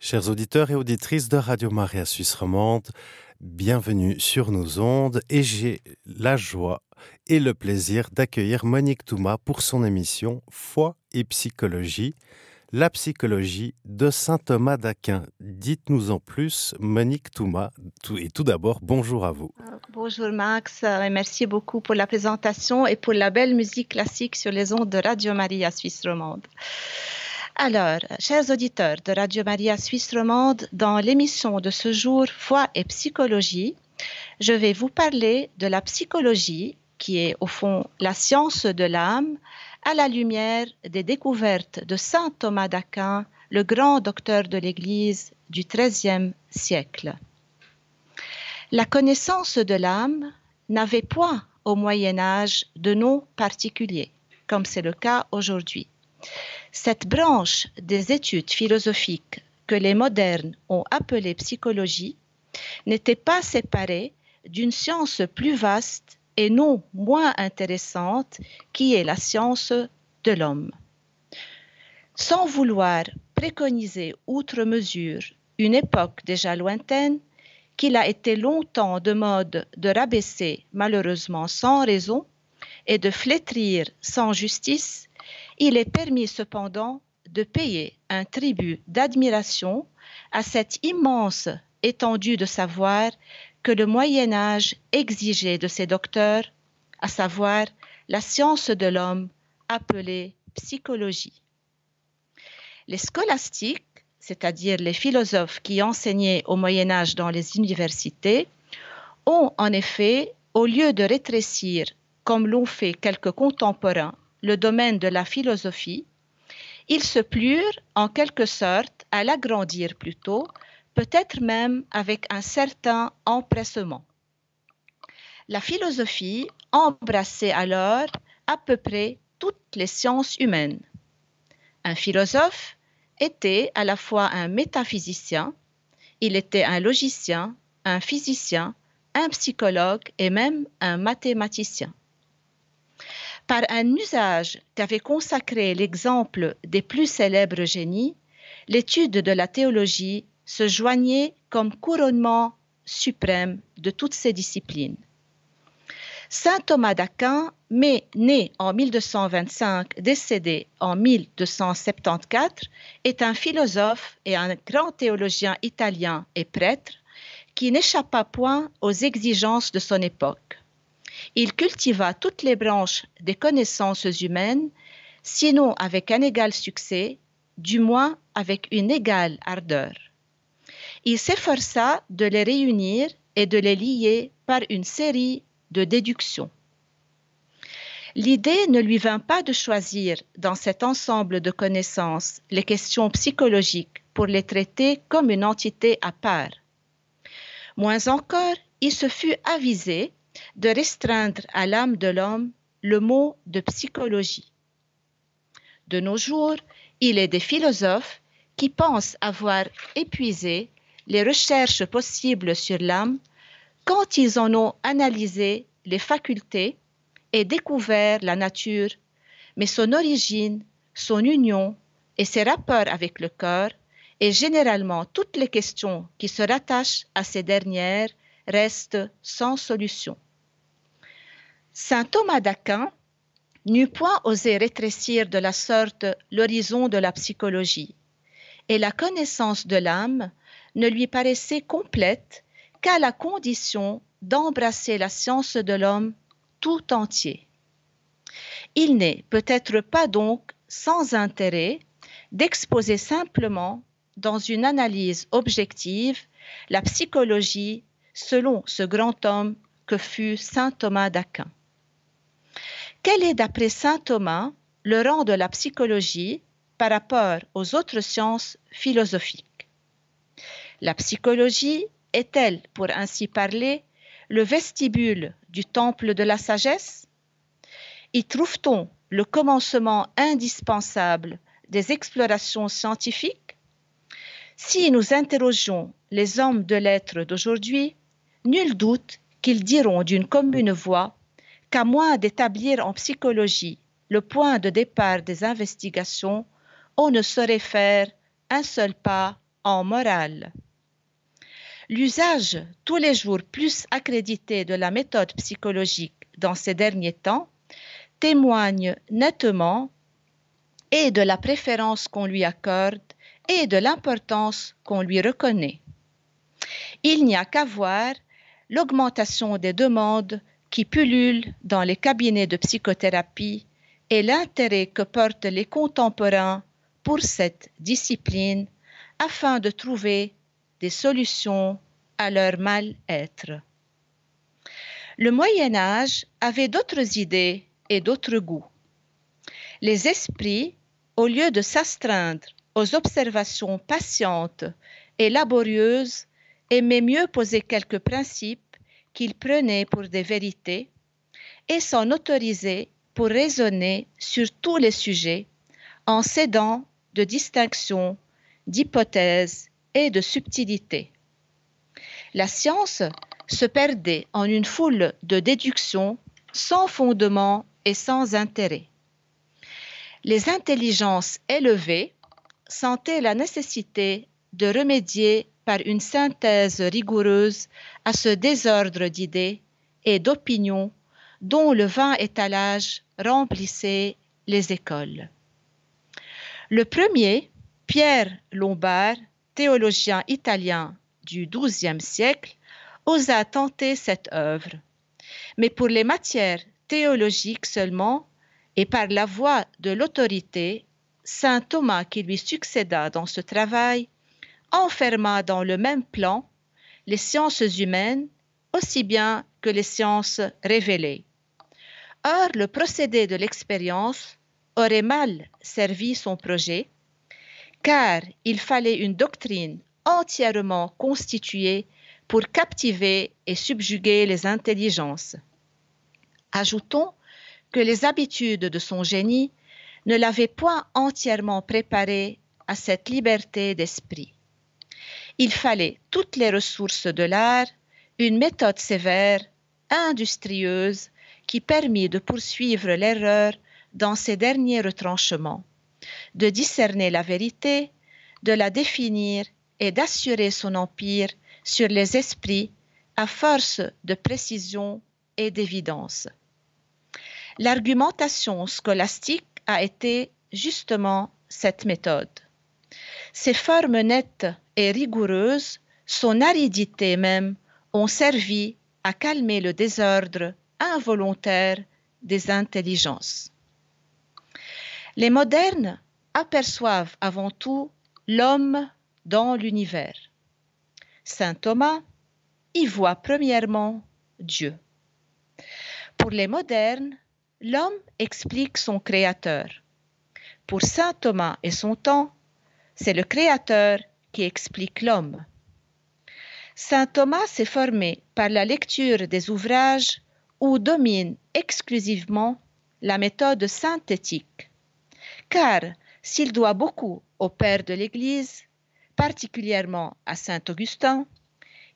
Chers auditeurs et auditrices de Radio Maria Suisse Romande, bienvenue sur nos ondes et j'ai la joie et le plaisir d'accueillir Monique Touma pour son émission Foi et psychologie, la psychologie de saint Thomas d'Aquin. Dites-nous en plus, Monique Touma, et tout d'abord, bonjour à vous. Bonjour Max, et merci beaucoup pour la présentation et pour la belle musique classique sur les ondes de Radio Maria Suisse Romande. Alors, chers auditeurs de Radio Maria Suisse Romande, dans l'émission de ce jour Foi et psychologie, je vais vous parler de la psychologie, qui est au fond la science de l'âme, à la lumière des découvertes de saint Thomas d'Aquin, le grand docteur de l'Église du XIIIe siècle. La connaissance de l'âme n'avait point au Moyen Âge de nom particulier, comme c'est le cas aujourd'hui. Cette branche des études philosophiques que les modernes ont appelée psychologie n'était pas séparée d'une science plus vaste et non moins intéressante qui est la science de l'homme. Sans vouloir préconiser outre mesure une époque déjà lointaine, qu'il a été longtemps de mode de rabaisser malheureusement sans raison et de flétrir sans justice, il est permis cependant de payer un tribut d'admiration à cette immense étendue de savoir que le Moyen Âge exigeait de ses docteurs, à savoir la science de l'homme appelée psychologie. Les scolastiques, c'est-à-dire les philosophes qui enseignaient au Moyen Âge dans les universités, ont en effet, au lieu de rétrécir, comme l'ont fait quelques contemporains, le domaine de la philosophie, ils se plurent en quelque sorte à l'agrandir plutôt, peut-être même avec un certain empressement. La philosophie embrassait alors à peu près toutes les sciences humaines. Un philosophe était à la fois un métaphysicien, il était un logicien, un physicien, un psychologue et même un mathématicien par un usage qu'avait consacré l'exemple des plus célèbres génies, l'étude de la théologie se joignait comme couronnement suprême de toutes ces disciplines. Saint Thomas d'Aquin, né en 1225, décédé en 1274, est un philosophe et un grand théologien italien et prêtre qui n'échappa point aux exigences de son époque il cultiva toutes les branches des connaissances humaines, sinon avec un égal succès, du moins avec une égale ardeur. Il s'efforça de les réunir et de les lier par une série de déductions. L'idée ne lui vint pas de choisir dans cet ensemble de connaissances les questions psychologiques pour les traiter comme une entité à part. Moins encore, il se fut avisé de restreindre à l'âme de l'homme le mot de psychologie. De nos jours, il est des philosophes qui pensent avoir épuisé les recherches possibles sur l'âme quand ils en ont analysé les facultés et découvert la nature, mais son origine, son union et ses rapports avec le corps, et généralement toutes les questions qui se rattachent à ces dernières restent sans solution. Saint Thomas d'Aquin n'eut point osé rétrécir de la sorte l'horizon de la psychologie, et la connaissance de l'âme ne lui paraissait complète qu'à la condition d'embrasser la science de l'homme tout entier. Il n'est peut-être pas donc sans intérêt d'exposer simplement dans une analyse objective la psychologie selon ce grand homme que fut saint Thomas d'Aquin. Quel est, d'après saint Thomas, le rang de la psychologie par rapport aux autres sciences philosophiques? La psychologie est-elle, pour ainsi parler, le vestibule du temple de la sagesse? Y trouve-t-on le commencement indispensable des explorations scientifiques? Si nous interrogeons les hommes de lettres d'aujourd'hui, nul doute qu'ils diront d'une commune voix qu'à moins d'établir en psychologie le point de départ des investigations, on ne saurait faire un seul pas en morale. L'usage tous les jours plus accrédité de la méthode psychologique dans ces derniers temps témoigne nettement et de la préférence qu'on lui accorde et de l'importance qu'on lui reconnaît. Il n'y a qu'à voir l'augmentation des demandes qui pullulent dans les cabinets de psychothérapie et l'intérêt que portent les contemporains pour cette discipline afin de trouver des solutions à leur mal-être. Le Moyen Âge avait d'autres idées et d'autres goûts. Les esprits, au lieu de s'astreindre aux observations patientes et laborieuses, aimaient mieux poser quelques principes qu'ils prenaient pour des vérités et s'en autoriser pour raisonner sur tous les sujets en s'aidant de distinctions, d'hypothèses et de subtilités. La science se perdait en une foule de déductions sans fondement et sans intérêt. Les intelligences élevées sentaient la nécessité de remédier par une synthèse rigoureuse à ce désordre d'idées et d'opinions dont le vain étalage remplissait les écoles. Le premier, Pierre Lombard, théologien italien du XIIe siècle, osa tenter cette œuvre. Mais pour les matières théologiques seulement, et par la voix de l'autorité, saint Thomas qui lui succéda dans ce travail enferma dans le même plan les sciences humaines aussi bien que les sciences révélées. Or, le procédé de l'expérience aurait mal servi son projet, car il fallait une doctrine entièrement constituée pour captiver et subjuguer les intelligences. Ajoutons que les habitudes de son génie ne l'avaient point entièrement préparé à cette liberté d'esprit. Il fallait toutes les ressources de l'art, une méthode sévère, industrieuse, qui permit de poursuivre l'erreur dans ses derniers retranchements, de discerner la vérité, de la définir et d'assurer son empire sur les esprits à force de précision et d'évidence. L'argumentation scolastique a été justement cette méthode. Ses formes nettes et rigoureuses, son aridité même, ont servi à calmer le désordre involontaire des intelligences. Les modernes aperçoivent avant tout l'homme dans l'univers. Saint Thomas y voit premièrement Dieu. Pour les modernes, l'homme explique son créateur. Pour Saint Thomas et son temps, c'est le créateur qui explique l'homme. Saint Thomas s'est formé par la lecture des ouvrages où domine exclusivement la méthode synthétique. Car s'il doit beaucoup au Père de l'Église, particulièrement à Saint Augustin,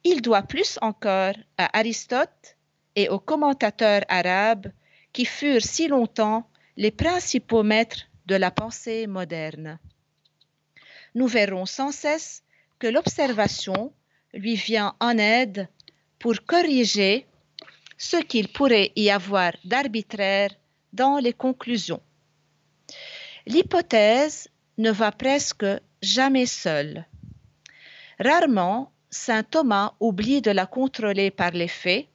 il doit plus encore à Aristote et aux commentateurs arabes qui furent si longtemps les principaux maîtres de la pensée moderne. Nous verrons sans cesse que l'observation lui vient en aide pour corriger ce qu'il pourrait y avoir d'arbitraire dans les conclusions. L'hypothèse ne va presque jamais seule. Rarement, saint Thomas oublie de la contrôler par les faits,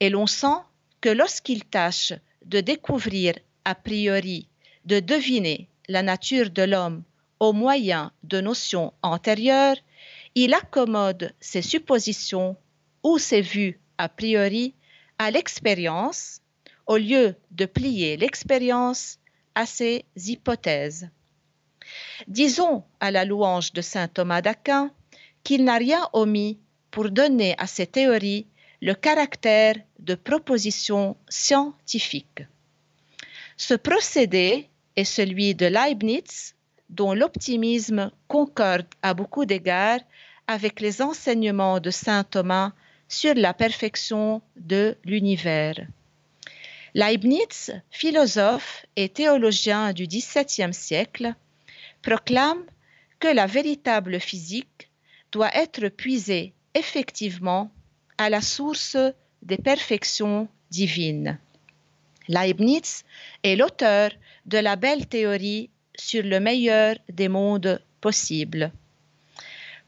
et l'on sent que lorsqu'il tâche de découvrir a priori, de deviner la nature de l'homme au moyen de notions antérieures, il accommode ses suppositions ou ses vues a priori à l'expérience au lieu de plier l'expérience à ses hypothèses. Disons à la louange de saint Thomas d'Aquin qu'il n'a rien omis pour donner à ses théories le caractère de propositions scientifiques. Ce procédé est celui de Leibniz, dont l'optimisme concorde à beaucoup d'égards avec les enseignements de saint Thomas sur la perfection de l'univers. Leibniz, philosophe et théologien du XVIIe siècle, proclame que la véritable physique doit être puisée effectivement à la source des perfections divines. Leibniz est l'auteur de la belle théorie sur le meilleur des mondes possibles.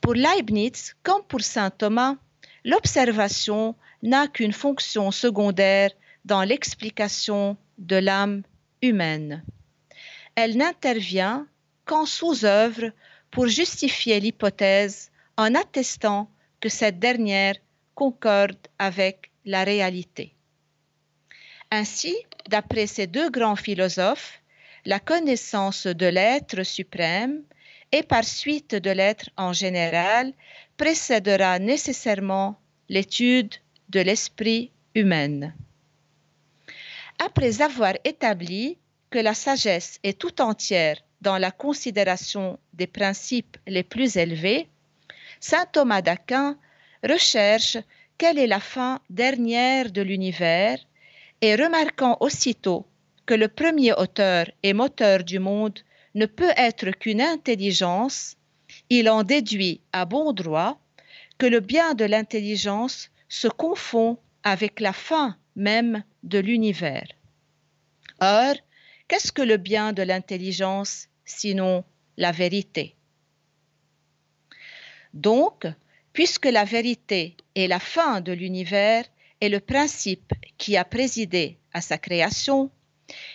Pour Leibniz, comme pour saint Thomas, l'observation n'a qu'une fonction secondaire dans l'explication de l'âme humaine. Elle n'intervient qu'en sous-œuvre pour justifier l'hypothèse en attestant que cette dernière concorde avec la réalité. Ainsi, d'après ces deux grands philosophes, la connaissance de l'être suprême et par suite de l'être en général précédera nécessairement l'étude de l'esprit humain. Après avoir établi que la sagesse est tout entière dans la considération des principes les plus élevés, saint Thomas d'Aquin recherche quelle est la fin dernière de l'univers et remarquant aussitôt que le premier auteur et moteur du monde ne peut être qu'une intelligence, il en déduit à bon droit que le bien de l'intelligence se confond avec la fin même de l'univers. Or, qu'est-ce que le bien de l'intelligence sinon la vérité? Donc, puisque la vérité est la fin de l'univers et le principe qui a présidé à sa création,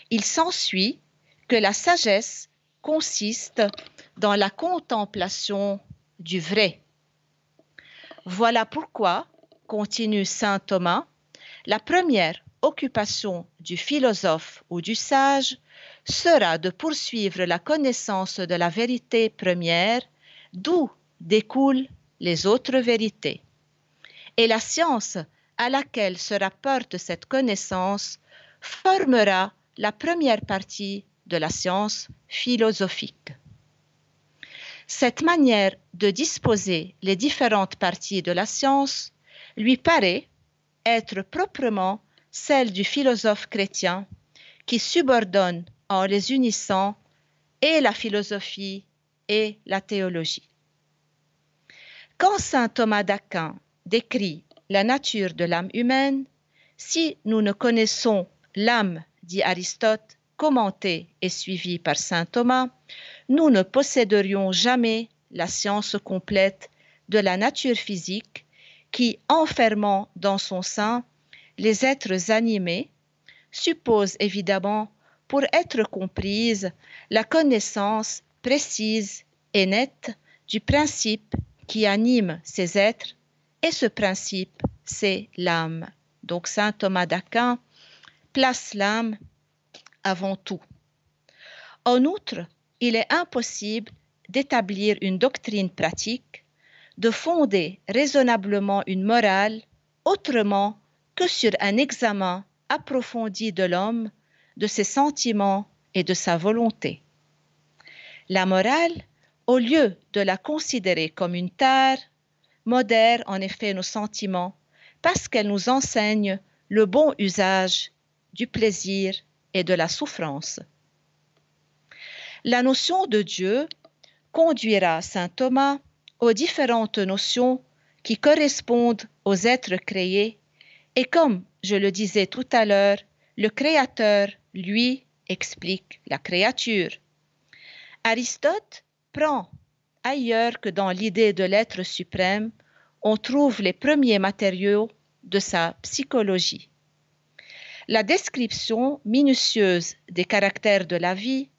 il s'ensuit que la sagesse consiste dans la contemplation du vrai. Voilà pourquoi, continue Saint Thomas, la première occupation du philosophe ou du sage sera de poursuivre la connaissance de la vérité première, d'où découlent les autres vérités. Et la science à laquelle se rapporte cette connaissance formera la première partie de la science philosophique. Cette manière de disposer les différentes parties de la science lui paraît être proprement celle du philosophe chrétien qui subordonne en les unissant et la philosophie et la théologie. Quand saint Thomas d'Aquin décrit la nature de l'âme humaine, si nous ne connaissons l'âme, dit Aristote, commenté et suivi par saint Thomas, nous ne posséderions jamais la science complète de la nature physique qui, enfermant dans son sein les êtres animés, suppose évidemment, pour être comprise, la connaissance précise et nette du principe qui anime ces êtres, et ce principe, c'est l'âme. Donc Saint Thomas d'Aquin place l'âme avant tout. En outre, il est impossible d'établir une doctrine pratique, de fonder raisonnablement une morale autrement que sur un examen approfondi de l'homme, de ses sentiments et de sa volonté. La morale, au lieu de la considérer comme une tare, modère en effet nos sentiments parce qu'elle nous enseigne le bon usage du plaisir et de la souffrance. La notion de Dieu conduira saint Thomas aux différentes notions qui correspondent aux êtres créés et comme je le disais tout à l'heure, le Créateur, lui, explique la créature. Aristote prend ailleurs que dans l'idée de l'être suprême, on trouve les premiers matériaux de sa psychologie. La description minutieuse des caractères de la vie,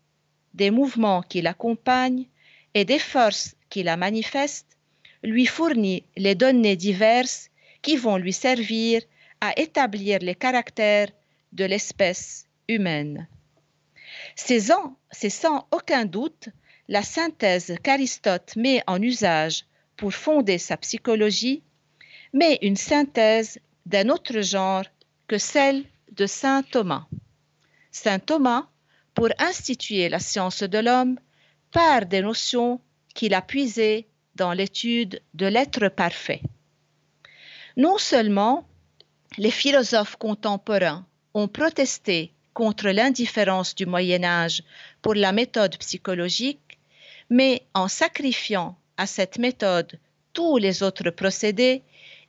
des mouvements qui l'accompagnent et des forces qui la manifestent lui fournit les données diverses qui vont lui servir à établir les caractères de l'espèce humaine. C'est sans, aucun doute la synthèse qu'Aristote met en usage pour fonder sa psychologie, mais une synthèse d'un autre genre que celle de Saint Thomas. Saint Thomas, pour instituer la science de l'homme, part des notions qu'il a puisées dans l'étude de l'être parfait. Non seulement les philosophes contemporains ont protesté contre l'indifférence du Moyen Âge pour la méthode psychologique, mais en sacrifiant à cette méthode tous les autres procédés,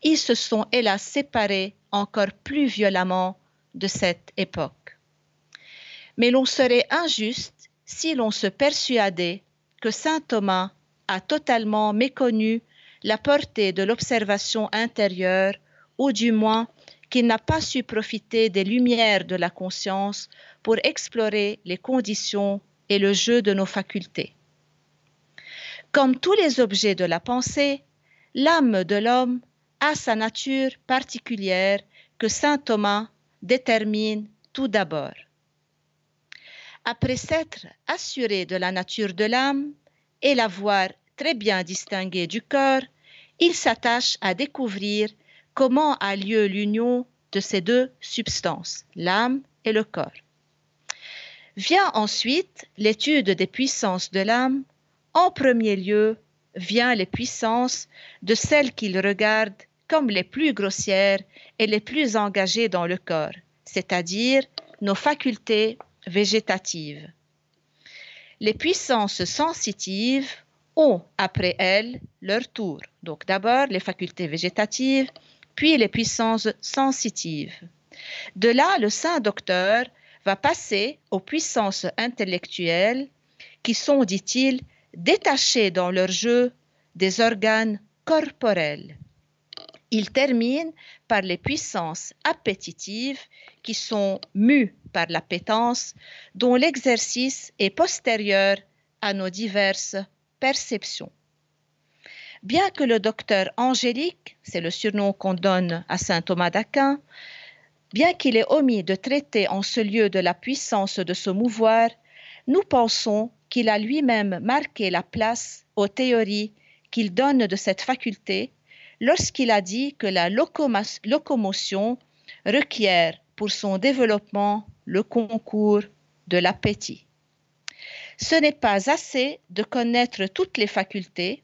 ils se sont hélas séparés encore plus violemment de cette époque. Mais l'on serait injuste si l'on se persuadait que saint Thomas a totalement méconnu la portée de l'observation intérieure, ou du moins qu'il n'a pas su profiter des lumières de la conscience pour explorer les conditions et le jeu de nos facultés. Comme tous les objets de la pensée, l'âme de l'homme a sa nature particulière que saint Thomas détermine tout d'abord. Après s'être assuré de la nature de l'âme et l'avoir très bien distinguée du corps, il s'attache à découvrir comment a lieu l'union de ces deux substances, l'âme et le corps. Vient ensuite l'étude des puissances de l'âme. En premier lieu, vient les puissances de celles qu'il regarde comme les plus grossières et les plus engagées dans le corps, c'est-à-dire nos facultés végétatives. Les puissances sensitives ont après elles leur tour. Donc d'abord les facultés végétatives, puis les puissances sensitives. De là, le saint docteur va passer aux puissances intellectuelles qui sont, dit-il, détachées dans leur jeu des organes corporels. Il termine par les puissances appétitives qui sont mues par l'appétence, dont l'exercice est postérieur à nos diverses perceptions. Bien que le docteur angélique, c'est le surnom qu'on donne à saint Thomas d'Aquin, bien qu'il ait omis de traiter en ce lieu de la puissance de se mouvoir, nous pensons qu'il a lui-même marqué la place aux théories qu'il donne de cette faculté lorsqu'il a dit que la locomotion requiert pour son développement le concours de l'appétit. Ce n'est pas assez de connaître toutes les facultés,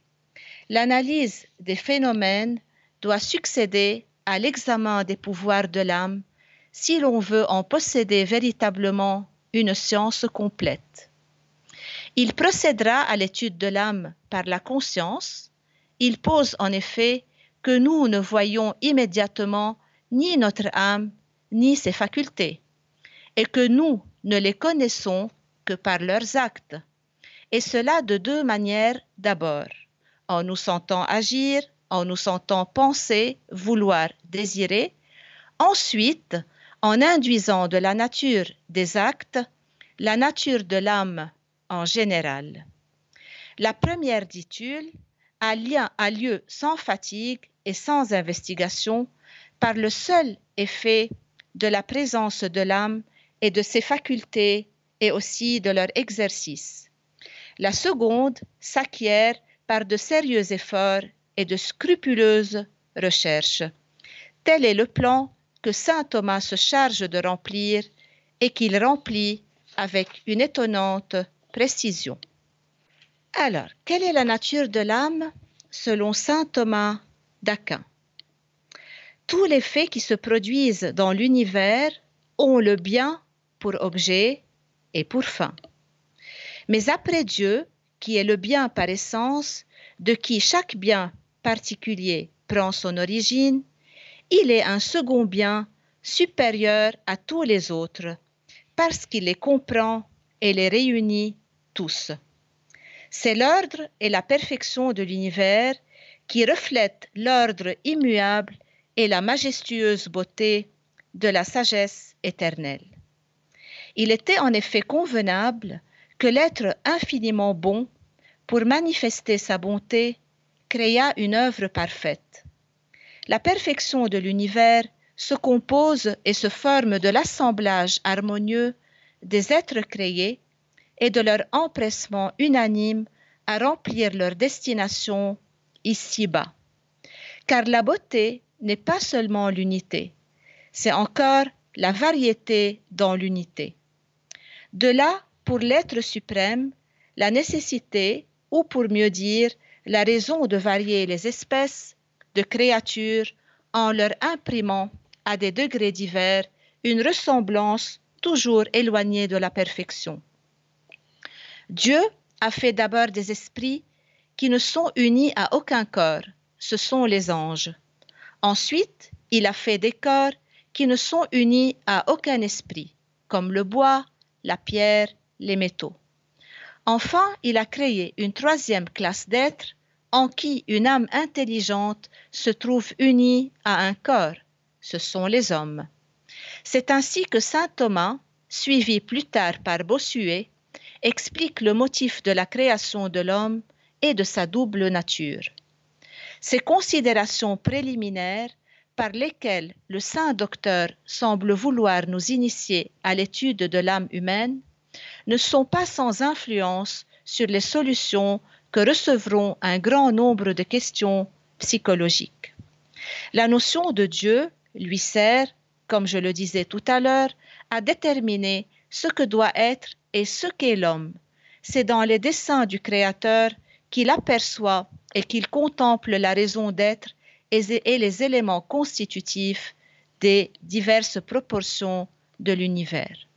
l'analyse des phénomènes doit succéder à l'examen des pouvoirs de l'âme si l'on veut en posséder véritablement une science complète. Il procédera à l'étude de l'âme par la conscience. Il pose en effet que nous ne voyons immédiatement ni notre âme ni ses facultés, et que nous ne les connaissons que par leurs actes, et cela de deux manières d'abord, en nous sentant agir, en nous sentant penser, vouloir, désirer, ensuite en induisant de la nature des actes la nature de l'âme en général. La première ditule a, lieu sans fatigue et sans investigation par le seul effet de la présence de l'âme et de ses facultés et aussi de leur exercice. La seconde s'acquiert par de sérieux efforts et de scrupuleuses recherches. Tel est le plan que saint Thomas se charge de remplir et qu'il remplit avec une étonnante précision. Alors, quelle est la nature de l'âme selon saint Thomas? Tous les faits qui se produisent dans l'univers ont le bien pour objet et pour fin. Mais après Dieu, qui est le bien par essence, de qui chaque bien particulier prend son origine, il est un second bien supérieur à tous les autres, parce qu'il les comprend et les réunit tous. C'est l'ordre et la perfection de l'univers qui reflètent l'ordre immuable et la majestueuse beauté de la sagesse éternelle. Il était en effet convenable que l'être infiniment bon, pour manifester sa bonté, créa une œuvre parfaite. La perfection de l'univers se compose et se forme de l'assemblage harmonieux des êtres créés et de leur empressement unanime à remplir leur destination ici-bas. Car la beauté n'est pas seulement l'unité, c'est encore la variété dans l'unité. De là, pour l'être suprême, la nécessité, ou pour mieux dire, la raison de varier les espèces de créatures en leur imprimant à des degrés divers une ressemblance toujours éloignée de la perfection. Dieu a fait d'abord des esprits qui ne sont unis à aucun corps, ce sont les anges. Ensuite, il a fait des corps qui ne sont unis à aucun esprit, comme le bois, la pierre, les métaux. Enfin, il a créé une troisième classe d'êtres en qui une âme intelligente se trouve unie à un corps. Ce sont les hommes. C'est ainsi que saint Thomas, suivi plus tard par Bossuet, explique le motif de la création de l'homme de sa double nature. Ces considérations préliminaires par lesquelles le saint docteur semble vouloir nous initier à l'étude de l'âme humaine ne sont pas sans influence sur les solutions que recevront un grand nombre de questions psychologiques. La notion de Dieu lui sert, comme je le disais tout à l'heure, à déterminer ce que doit être et ce qu'est l'homme. C'est dans les desseins du Créateur qu'il aperçoit et qu'il contemple la raison d'être et les éléments constitutifs des diverses proportions de l'univers.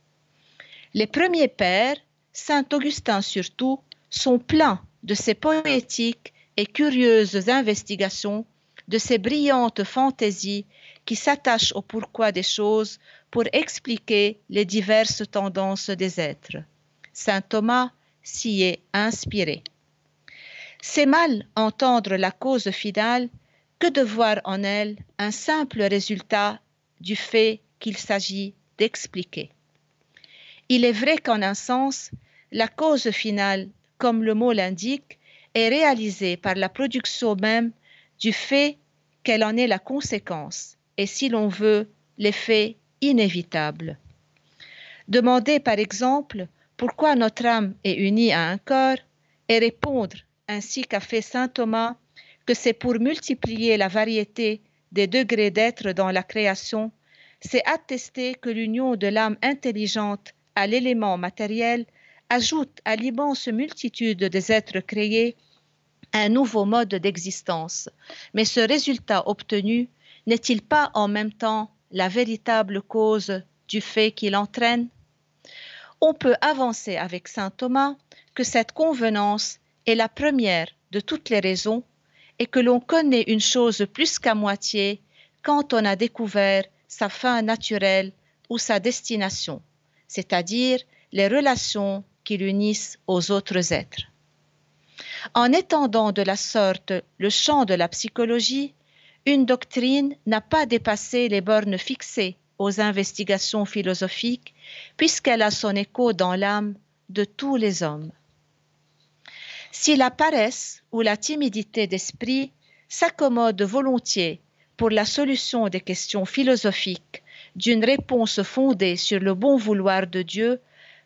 Les premiers pères, Saint Augustin surtout, sont pleins de ces poétiques et curieuses investigations, de ces brillantes fantaisies qui s'attachent au pourquoi des choses pour expliquer les diverses tendances des êtres. Saint Thomas s'y est inspiré. C'est mal entendre la cause finale que de voir en elle un simple résultat du fait qu'il s'agit d'expliquer. Il est vrai qu'en un sens, la cause finale, comme le mot l'indique, est réalisée par la production même du fait qu'elle en est la conséquence, et si l'on veut, l'effet inévitable. Demander par exemple pourquoi notre âme est unie à un corps et répondre, ainsi qu'a fait saint Thomas, que c'est pour multiplier la variété des degrés d'être dans la création, c'est attester que l'union de l'âme intelligente à l'élément matériel ajoute à l'immense multitude des êtres créés un nouveau mode d'existence. Mais ce résultat obtenu n'est-il pas en même temps la véritable cause du fait qu'il entraîne? On peut avancer avec saint Thomas que cette convenance est la première de toutes les raisons et que l'on connaît une chose plus qu'à moitié quand on a découvert sa fin naturelle ou sa destination c'est-à-dire les relations qui l'unissent aux autres êtres. En étendant de la sorte le champ de la psychologie, une doctrine n'a pas dépassé les bornes fixées aux investigations philosophiques, puisqu'elle a son écho dans l'âme de tous les hommes. Si la paresse ou la timidité d'esprit s'accommode volontiers pour la solution des questions philosophiques d'une réponse fondée sur le bon vouloir de Dieu,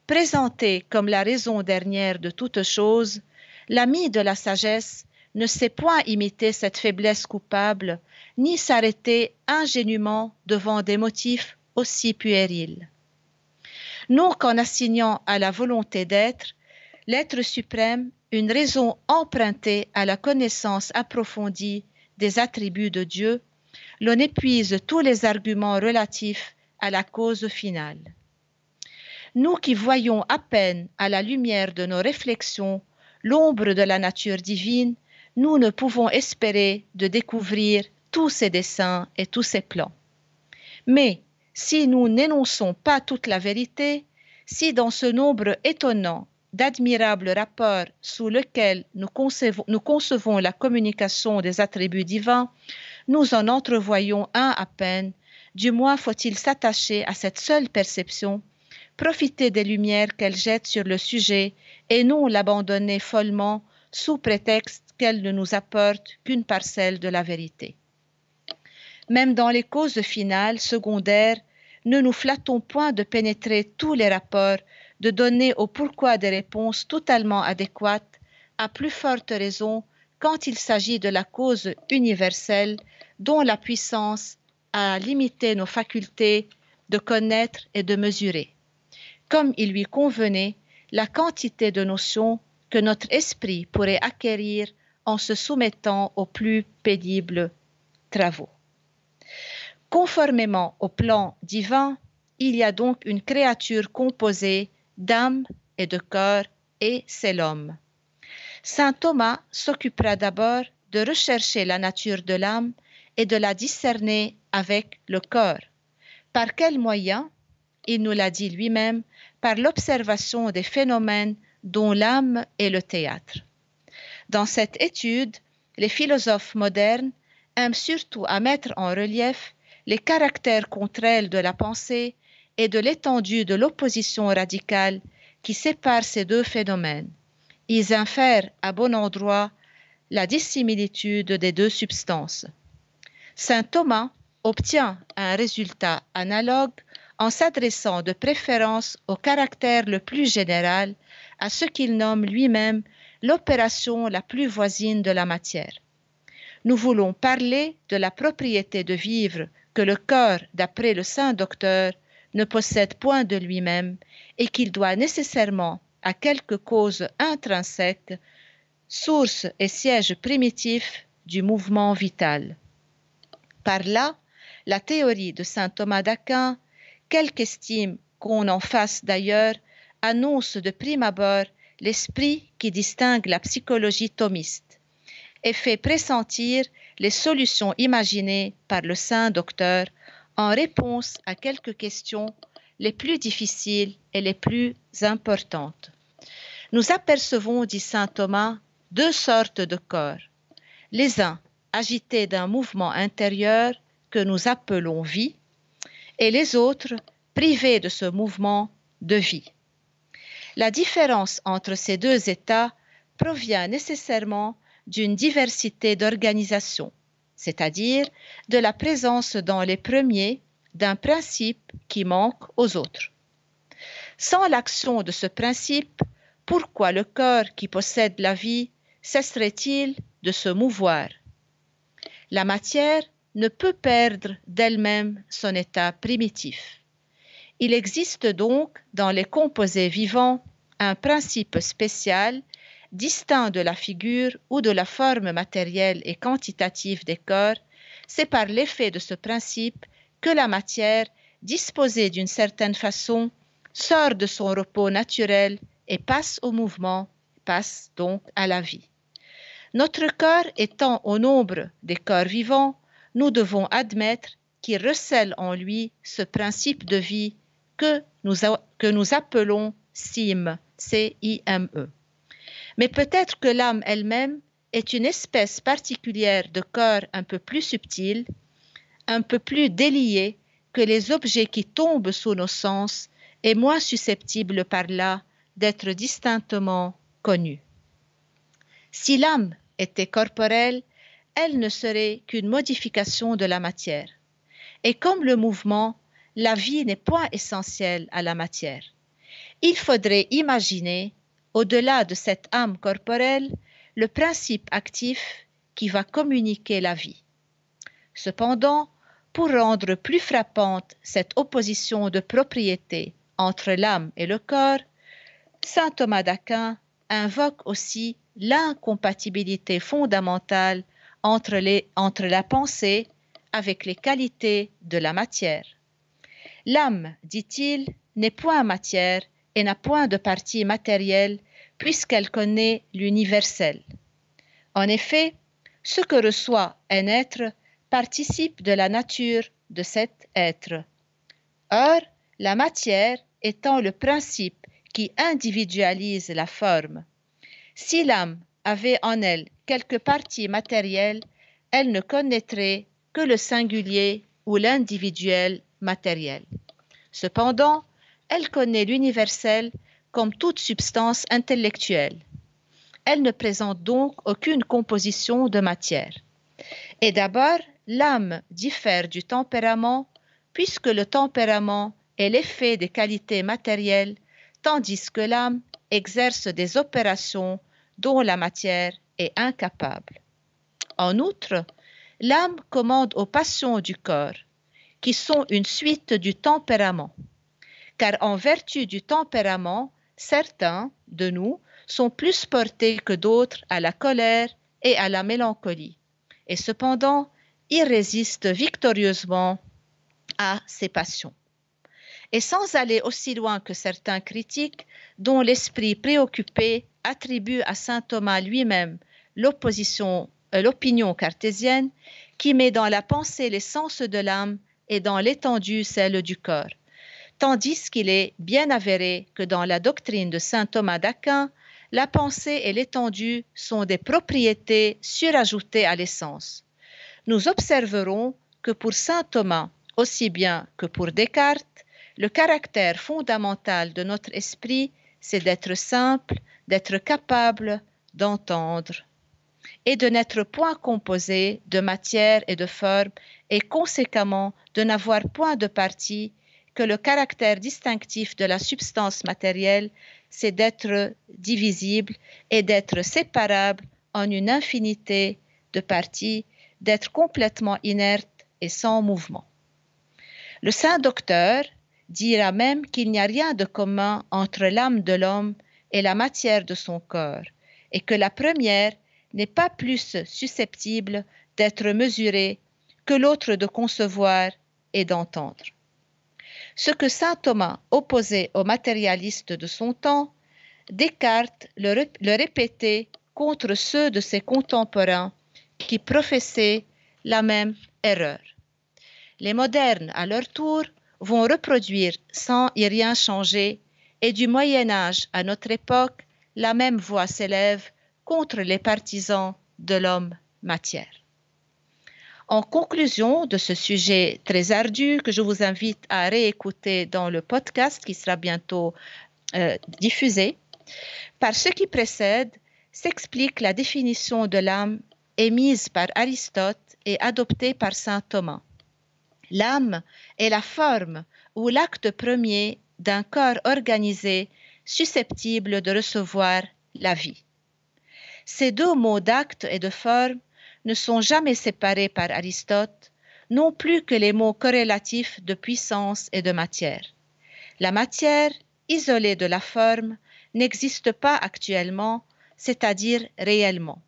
présentée comme la raison dernière de toute chose, l'ami de la sagesse ne sait point imiter cette faiblesse coupable, ni s'arrêter ingénument devant des motifs aussi puérils. Non qu'en assignant à la volonté d'être, l'être suprême, une raison empruntée à la connaissance approfondie des attributs de Dieu, l'on épuise tous les arguments relatifs à la cause finale. Nous qui voyons à peine à la lumière de nos réflexions l'ombre de la nature divine, nous ne pouvons espérer de découvrir tous ses desseins et tous ses plans. Mais si nous n'énonçons pas toute la vérité, si dans ce nombre étonnant d'admirables rapports sous lesquels nous concevons, la communication des attributs divins, nous en entrevoyons un à peine, du moins faut-il s'attacher à cette seule perception, profiter des lumières qu'elle jette sur le sujet et non l'abandonner follement sous prétexte qu'elle ne nous apporte qu'une parcelle de la vérité. Même dans les causes finales, secondaires, ne nous flattons point de pénétrer tous les rapports, de donner au pourquoi des réponses totalement adéquates, à plus forte raison quand il s'agit de la cause universelle dont la puissance a limité nos facultés de connaître et de mesurer, comme il lui convenait la quantité de notions que notre esprit pourrait acquérir en se soumettant aux plus pénibles travaux. Conformément au plan divin, il y a donc une créature composée d'âme et de corps, et c'est l'homme. Saint Thomas s'occupera d'abord de rechercher la nature de l'âme et de la discerner avec le corps. Par quel moyen Il nous l'a dit lui-même, par l'observation des phénomènes dont l'âme est le théâtre. Dans cette étude, les philosophes modernes aiment surtout à mettre en relief les caractères contraires de la pensée et de l'étendue de l'opposition radicale qui sépare ces deux phénomènes. Ils infèrent à bon endroit la dissimilitude des deux substances. Saint Thomas obtient un résultat analogue en s'adressant de préférence au caractère le plus général, à ce qu'il nomme lui-même l'opération la plus voisine de la matière. Nous voulons parler de la propriété de vivre que le corps, d'après le saint docteur, ne possède point de lui-même et qu'il doit nécessairement à quelque cause intrinsèque, source et siège primitif du mouvement vital. Par là, la théorie de saint Thomas d'Aquin, quelque estime qu'on en fasse d'ailleurs, annonce de prime abord l'esprit qui distingue la psychologie thomiste et fait pressentir les solutions imaginées par le saint docteur en réponse à quelques questions les plus difficiles et les plus importantes. Nous apercevons, dit saint Thomas, deux sortes de corps. Les uns agités d'un mouvement intérieur que nous appelons vie, et les autres privés de ce mouvement de vie. La différence entre ces deux états provient nécessairement d'une diversité d'organisation, c'est-à-dire de la présence dans les premiers d'un principe qui manque aux autres. Sans l'action de ce principe, pourquoi le corps qui possède la vie cesserait-il de se mouvoir? La matière ne peut perdre d'elle-même son état primitif. Il existe donc dans les composés vivants un principe spécial distinct de la figure ou de la forme matérielle et quantitative des corps, c'est par l'effet de ce principe que la matière, disposée d'une certaine façon, sort de son repos naturel et passe au mouvement, passe donc à la vie. Notre corps étant au nombre des corps vivants, nous devons admettre qu'il recèle en lui ce principe de vie que nous, appelons C-I-M-E. Mais peut-être que l'âme elle-même est une espèce particulière de corps un peu plus subtil, un peu plus délié que les objets qui tombent sous nos sens et moins susceptible par là d'être distinctement connue. Si l'âme était corporelle, elle ne serait qu'une modification de la matière. Et comme le mouvement la vie n'est point essentielle à la matière. Il faudrait imaginer, au-delà de cette âme corporelle, le principe actif qui va communiquer la vie. Cependant, pour rendre plus frappante cette opposition de propriété entre l'âme et le corps, saint Thomas d'Aquin invoque aussi l'incompatibilité fondamentale entre, la pensée avec les qualités de la matière. L'âme, dit-il, n'est point matière et n'a point de partie matérielle puisqu'elle connaît l'universel. En effet, ce que reçoit un être participe de la nature de cet être. Or, la matière étant le principe qui individualise la forme. Si l'âme avait en elle quelque partie matérielle, elle ne connaîtrait que le singulier ou l'individuel matériel. Cependant, elle connaît l'universel comme toute substance intellectuelle. Elle ne présente donc aucune composition de matière. Et d'abord, l'âme diffère du tempérament puisque le tempérament est l'effet des qualités matérielles, tandis que l'âme exerce des opérations dont la matière est incapable. En outre, l'âme commande aux passions du corps, qui sont une suite du tempérament. Car en vertu du tempérament, certains de nous sont plus portés que d'autres à la colère et à la mélancolie, et cependant, ils résistent victorieusement à ces passions. Et sans aller aussi loin que certains critiques dont l'esprit préoccupé attribue à saint Thomas lui-même l'opposition, euh, l'opinion cartésienne qui met dans la pensée les sens de l'âme et dans l'étendue celle du corps, tandis qu'il est bien avéré que dans la doctrine de saint Thomas d'Aquin, la pensée et l'étendue sont des propriétés surajoutées à l'essence. Nous observerons que pour saint Thomas, aussi bien que pour Descartes, le caractère fondamental de notre esprit, c'est d'être simple, d'être capable d'entendre et de n'être point composé de matière et de forme et conséquemment de n'avoir point de partie que le caractère distinctif de la substance matérielle, c'est d'être divisible et d'être séparable en une infinité de parties, d'être complètement inerte et sans mouvement. Le saint docteur dira même qu'il n'y a rien de commun entre l'âme de l'homme et la matière de son corps, et que la première n'est pas plus susceptible d'être mesurée que l'autre de concevoir et d'entendre. Ce que saint Thomas opposait aux matérialistes de son temps, Descartes le, le répétait contre ceux de ses contemporains qui professaient la même erreur. Les modernes, à leur tour, vont reproduire sans y rien changer, et du Moyen Âge à notre époque, la même voix s'élève contre les partisans de l'homme matière. En conclusion de ce sujet très ardu que je vous invite à réécouter dans le podcast qui sera bientôt euh, diffusé, par ce qui précède s'explique la définition de l'âme émise par Aristote et adoptée par saint Thomas. L'âme est la forme ou l'acte premier d'un corps organisé susceptible de recevoir la vie. Ces deux mots d'acte et de forme ne sont jamais séparés par Aristote, non plus que les mots corrélatifs de puissance et de matière. La matière, isolée de la forme, n'existe pas actuellement, c'est-à-dire réellement.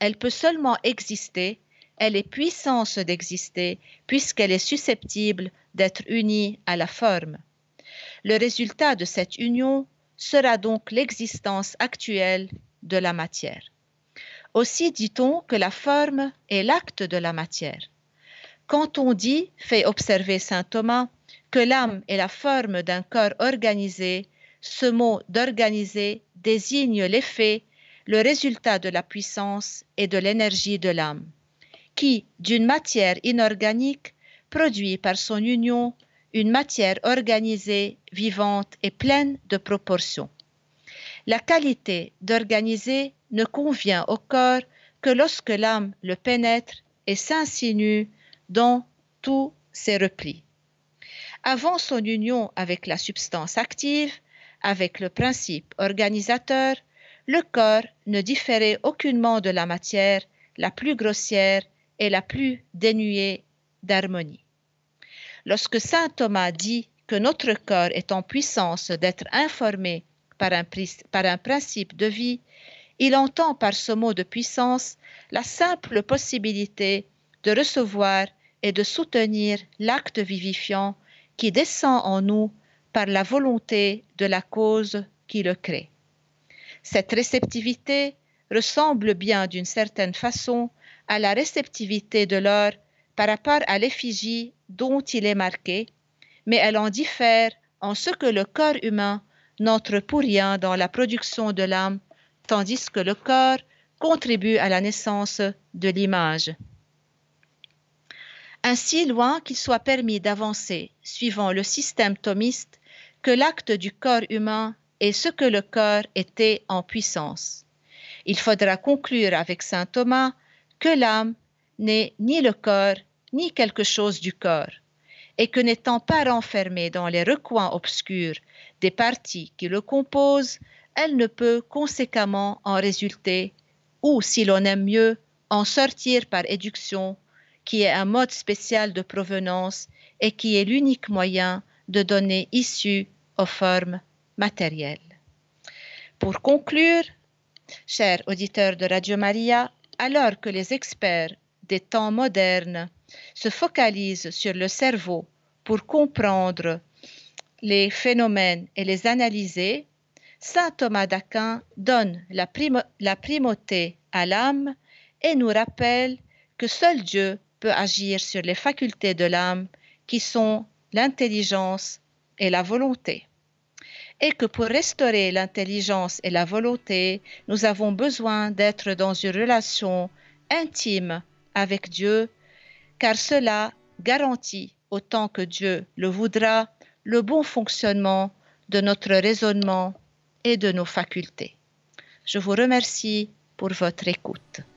Elle peut seulement exister elle est puissance d'exister puisqu'elle est susceptible d'être unie à la forme. Le résultat de cette union sera donc l'existence actuelle de la matière. Aussi dit-on que la forme est l'acte de la matière. Quand on dit, fait observer saint Thomas, que l'âme est la forme d'un corps organisé, ce mot d'organiser désigne l'effet, le résultat de la puissance et de l'énergie de l'âme qui, d'une matière inorganique, produit par son union une matière organisée, vivante et pleine de proportions. La qualité d'organiser ne convient au corps que lorsque l'âme le pénètre et s'insinue dans tous ses replis. Avant son union avec la substance active, avec le principe organisateur, le corps ne différait aucunement de la matière la plus grossière est la plus dénuée d'harmonie. Lorsque saint Thomas dit que notre corps est en puissance d'être informé par un, par un principe de vie, il entend par ce mot de puissance la simple possibilité de recevoir et de soutenir l'acte vivifiant qui descend en nous par la volonté de la cause qui le crée. Cette réceptivité ressemble bien d'une certaine façon à la réceptivité de l'or par rapport à l'effigie dont il est marqué, mais elle en diffère en ce que le corps humain n'entre pour rien dans la production de l'âme, tandis que le corps contribue à la naissance de l'image. Ainsi loin qu'il soit permis d'avancer, suivant le système thomiste, que l'acte du corps humain est ce que le corps était en puissance. Il faudra conclure avec saint Thomas que l'âme n'est ni le corps ni quelque chose du corps, et que n'étant pas renfermée dans les recoins obscurs des parties qui le composent, elle ne peut conséquemment en résulter, ou si l'on aime mieux, en sortir par éduction, qui est un mode spécial de provenance et qui est l'unique moyen de donner issue aux formes matérielles. Pour conclure, chers auditeurs de Radio Maria, alors que les experts des temps modernes se focalisent sur le cerveau pour comprendre les phénomènes et les analyser, Saint Thomas d'Aquin donne la, la primauté à l'âme et nous rappelle que seul Dieu peut agir sur les facultés de l'âme qui sont l'intelligence et la volonté. Et que pour restaurer l'intelligence et la volonté, nous avons besoin d'être dans une relation intime avec Dieu, car cela garantit, autant que Dieu le voudra, le bon fonctionnement de notre raisonnement et de nos facultés. Je vous remercie pour votre écoute.